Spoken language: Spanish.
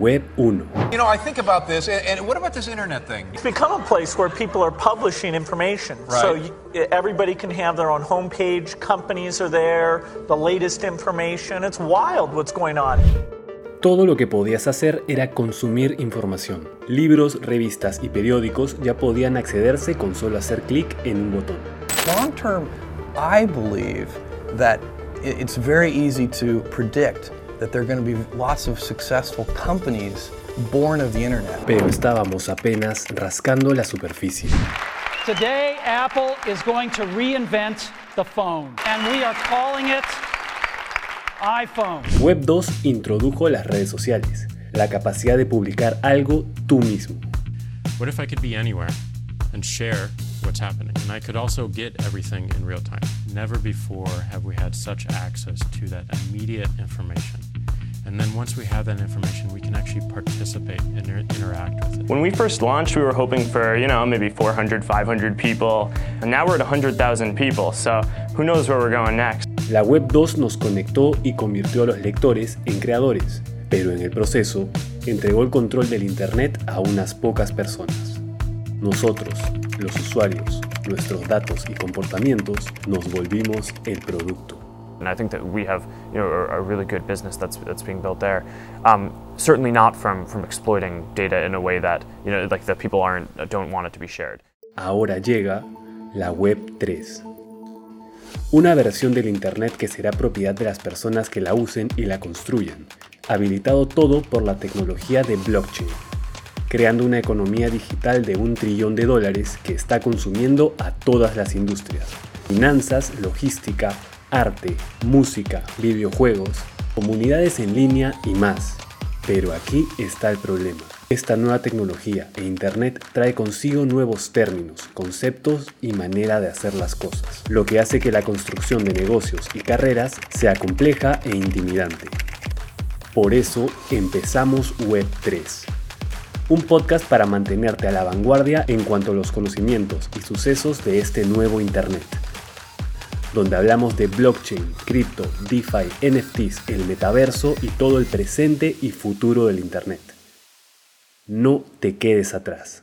Web 1. You know, I think about this, and what about this internet thing? It's become a place where people are publishing information. So Right. you, everybody can have their own homepage, companies are there, the latest information. It's wild what's going on. Todo lo que podías hacer era consumir información. Libros, revistas y periódicos ya podían accederse con solo hacer clic en un botón. Long term, I believe that it's very easy to predict that there are going to be lots of successful companies born of the internet. Pero estábamos apenas rascando la superficie. Today, Apple is going to reinvent the phone, and we are calling it iPhone. Web 2 introdujo las redes sociales, la capacidad de publicar algo tú mismo. What if I could be anywhere and share what's happening? And I could also get everything in real time. Never before have we had such access to that immediate information. And then once we have that information, we can actually participate and inter- interact with it. When we first launched, we were hoping for, you know, maybe 400, 500 people. And now we're at 100,000 people. So who knows where we're going next? La Web 2 nos conectó y convirtió a los lectores en creadores, pero en el proceso entregó el control del Internet a unas pocas personas. Nosotros, los usuarios, nuestros datos y comportamientos nos volvimos el producto. And I think that we have, you know, a, a really good business that's, that's being built there. Um, certainly not from, from exploiting data in a way that, you know, like that people aren't, don't want it to be shared. Ahora llega la Web 3. Una versión del Internet que será propiedad de las personas que la usen y la construyan, habilitado todo por la tecnología de blockchain, creando una economía digital de un trillón de dólares que está consumiendo a todas las industrias. Finanzas, logística, arte, música, videojuegos, comunidades en línea y más. Pero aquí está el problema. Esta nueva tecnología e Internet trae consigo nuevos términos, conceptos y manera de hacer las cosas, lo que hace que la construcción de negocios y carreras sea compleja e intimidante. Por eso empezamos Web 3, un podcast para mantenerte a la vanguardia en cuanto a los conocimientos y sucesos de este nuevo Internet donde hablamos de blockchain, cripto, DeFi, NFTs, el metaverso y todo el presente y futuro del Internet. No te quedes atrás.